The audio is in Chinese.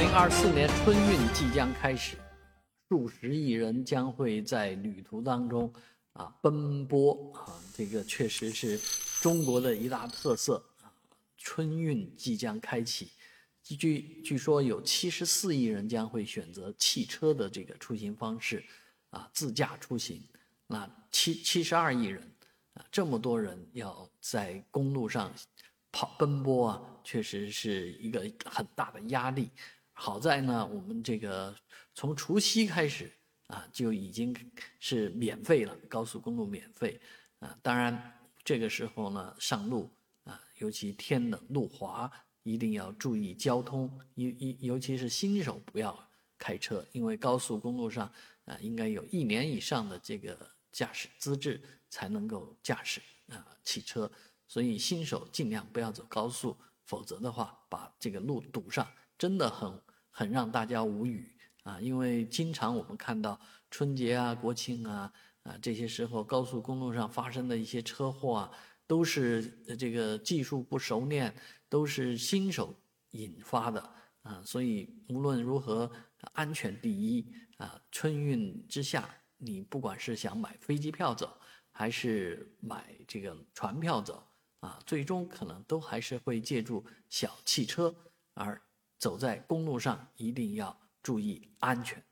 零二四年春运即将开始，数十亿人将会在旅途当中啊奔波啊，这个确实是中国的一大特色。春运即将开启，据据说有七十四亿人将会选择汽车的这个出行方式啊，自驾出行。那七七十二亿人啊，这么多人要在公路上跑奔波啊，确实是一个很大的压力。好在呢，我们这个从除夕开始啊，就已经是免费了，高速公路免费啊。当然，这个时候呢，上路啊，尤其天冷路滑，一定要注意交通，尤尤尤其是新手不要开车，因为高速公路上啊，应该有一年以上的这个驾驶资质才能够驾驶啊汽车，所以新手尽量不要走高速，否则的话，把这个路堵上，真的很。很让大家无语啊，因为经常我们看到春节啊、国庆啊啊这些时候，高速公路上发生的一些车祸啊，都是这个技术不熟练，都是新手引发的啊。所以无论如何，安全第一啊。春运之下，你不管是想买飞机票走，还是买这个船票走啊，最终可能都还是会借助小汽车而。走在公路上一定要注意安全。